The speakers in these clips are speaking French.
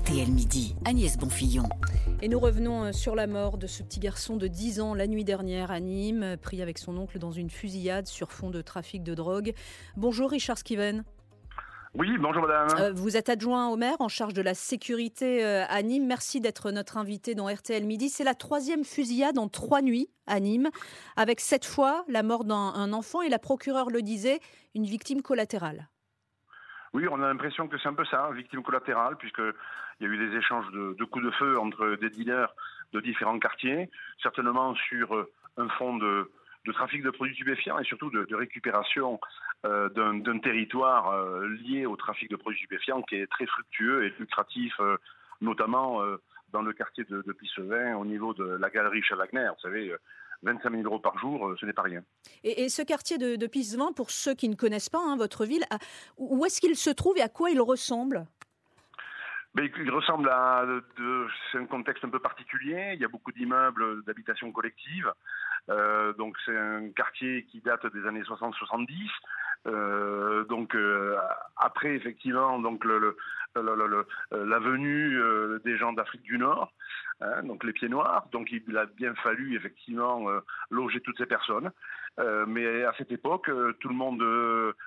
RTL Midi, Agnès Bonfillon. Et nous revenons euh, sur la mort de ce petit garçon de 10 ans la nuit dernière à Nîmes, pris avec son oncle dans une fusillade sur fond de trafic de drogue. Bonjour Richard Skiven. Oui, bonjour madame. Euh, vous êtes adjoint au maire en charge de la sécurité euh, à Nîmes. Merci d'être notre invité dans RTL Midi. C'est la troisième fusillade en trois nuits à Nîmes, avec cette fois la mort d'un enfant et la procureure le disait, une victime collatérale. Oui, on a l'impression que c'est un peu ça, victime collatérale, puisqu'il y a eu des échanges de, coups de feu entre des dealers de différents quartiers, certainement sur euh, un fond de, trafic de produits stupéfiants et surtout de, récupération euh, d'un territoire euh, lié au trafic de produits stupéfiants qui est très fructueux et lucratif, notamment dans le quartier de, de Pissevin, au niveau de la galerie Chavagner. Vous savez, 25 000 euros par jour, euh, ce n'est pas rien. Et, ce quartier de, de pour ceux qui ne connaissent pas hein, votre ville, où est-ce qu'il se trouve et à quoi il ressemble? Ben, il ressemble à. c'est un contexte un peu particulier. Il y a beaucoup d'immeubles d'habitation collective. Euh, donc c'est un quartier qui date des années 60-70. Euh, donc après effectivement donc le, la venue des gens d'Afrique du Nord. Hein, donc les pieds noirs. Donc il a bien fallu effectivement euh, loger toutes ces personnes. Euh, mais à cette époque, euh, tout le monde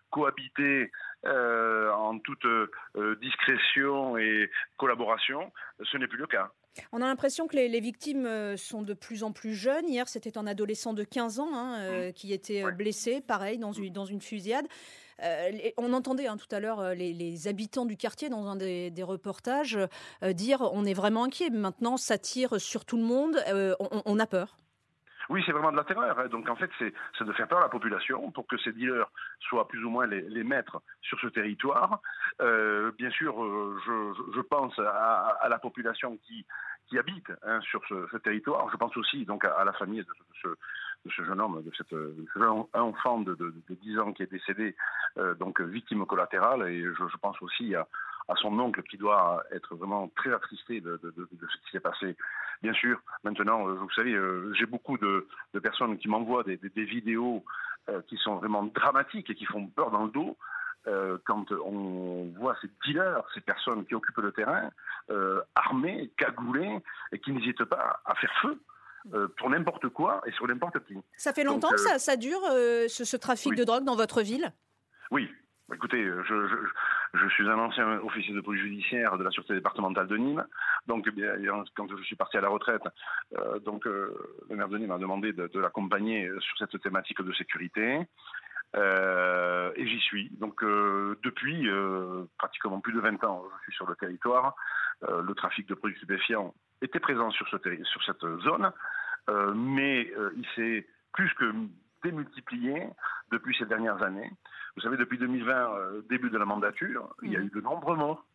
cohabitait en toute discrétion et collaboration. Ce n'est plus le cas. On a l'impression que les, victimes sont de plus en plus jeunes. Hier, c'était un adolescent de 15 ans hein, mmh. qui était blessé, pareil, dans une, dans une fusillade. Euh, on entendait hein, tout à l'heure euh, les, habitants du quartier dans un des, reportages euh, dire on est vraiment inquiet. Maintenant, ça tire sur tout le monde. On, a peur. Oui, c'est vraiment de la terreur. Hein. Donc en fait, c'est de faire peur à la population pour que ces dealers soient plus ou moins les, maîtres sur ce territoire. bien sûr, je, pense à, la population qui, habite hein, sur ce, territoire. Je pense aussi donc à, la famille de, ce, de ce jeune homme, de cette jeune enfant de, de, 10 ans qui est décédé, euh, donc victime collatérale. Et je, pense aussi à, son oncle qui doit être vraiment très attristé de, ce qui s'est passé. Bien sûr, maintenant, euh, vous savez, euh, j'ai beaucoup de, personnes qui m'envoient des, vidéos qui sont vraiment dramatiques et qui font peur dans le dos. quand on voit ces dealers, ces personnes qui occupent le terrain, armés, cagoulés, et qui n'hésitent pas à faire feu euh, pour n'importe quoi et sur n'importe qui. Ça fait longtemps que ça, euh, ça, dure, euh, ce, trafic de drogue dans votre ville? Oui. Écoutez, je, je, suis un ancien officier de police judiciaire de la sûreté départementale de Nîmes. Donc, eh quand je suis parti à la retraite, donc le maire de Nîmes m'a demandé de, l'accompagner sur cette thématique de sécurité. et j'y suis. Donc depuis pratiquement plus de 20 ans, je suis sur le territoire. le trafic de produits stupéfiants était présent sur, ce, sur cette zone, euh, mais euh, il s'est plus que démultiplié depuis ces dernières années. Vous savez, depuis 2020, euh, début de la mandature, il y a mmh. eu de nombreux morts,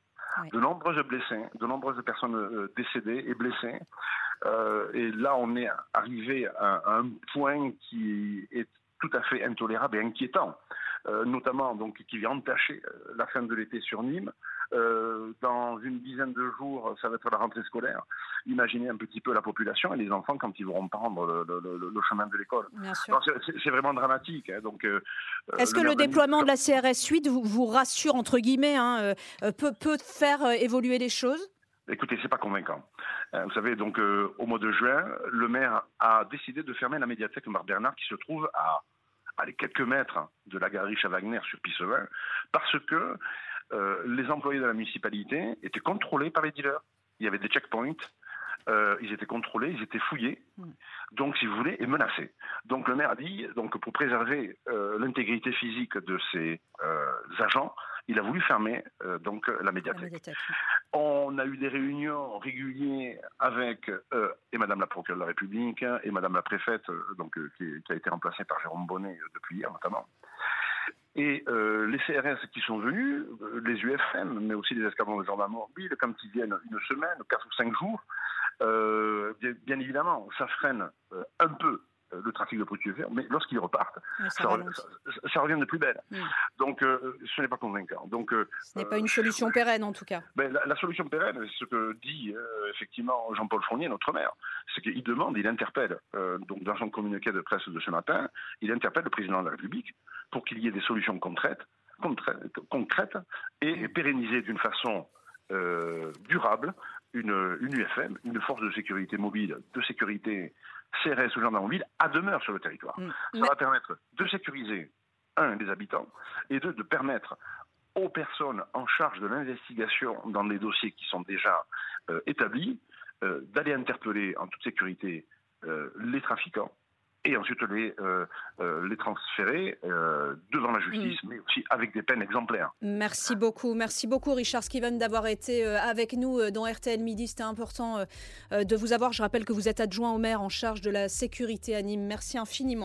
de nombreuses blessés, de nombreuses personnes décédées et blessées. et là, on est arrivé à, un point qui est tout à fait intolérable et inquiétant, notamment donc qui vient entacher la fin de l'été sur Nîmes, euh, dans une dizaine de jours, ça va être la rentrée scolaire. Imaginez un petit peu la population et les enfants quand ils vont prendre le, chemin de l'école. C'est vraiment dramatique. Hein. donc, euh, est-ce que le déploiement de la CRS 8 vous, vous rassure entre guillemets, hein, euh, peut, peut faire évoluer les choses? Écoutez, c'est pas convaincant. vous savez, donc au mois de juin, le maire a décidé de fermer la médiathèque Marc Bernard qui se trouve à, à quelques mètres de la galerie Chavagner sur Pissevin, parce que euh, les employés de la municipalité étaient contrôlés par les dealers. Il y avait des checkpoints. Euh, ils étaient contrôlés, ils étaient fouillés, donc si vous voulez, et menacés. Donc le maire a dit, donc pour préserver euh, l'intégrité physique de ces agents, il a voulu fermer donc la médiathèque. On a eu des réunions régulières avec et Madame la procureure de la République et Madame la préfète, donc qui, qui, a été remplacée par Jérôme Bonnet depuis hier notamment. Et euh, les CRS qui sont venus, euh, les UFM, mais aussi les escadrons de gendarmes mobiles, quand ils viennent une semaine, quatre ou cinq jours, euh, bien, évidemment, ça freine un peu le trafic de produits mais lorsqu'ils repartent, ça, revient de plus belle. Hmm. Donc, ce n'est pas convaincant. Donc, ce n'est pas une solution pérenne, en tout cas. Ben, la, solution pérenne, c'est ce que dit effectivement Jean-Paul Fournier, notre maire, c'est qu'il demande, il interpelle, donc dans son communiqué de presse de ce matin, il interpelle le président de la République pour qu'il y ait des solutions concrètes, concrètes, concrètes et pérennisées d'une façon durable, une, une UFM, une force de sécurité mobile, de sécurité CRS ou gendarmerie à demeure sur le territoire. Mm. Ça va permettre de sécuriser, un, les habitants, et deux, de permettre aux personnes en charge de l'investigation dans des dossiers qui sont déjà euh, établis euh, d'aller interpeller en toute sécurité euh, les trafiquants et ensuite les, les transférer devant la justice, mm. mais aussi avec des peines exemplaires. Merci beaucoup. Merci beaucoup, Richard Skiven, d'avoir été avec nous dans RTL Midi. C'était important de vous avoir. Je rappelle que vous êtes adjoint au maire en charge de la sécurité à Nîmes. Merci infiniment.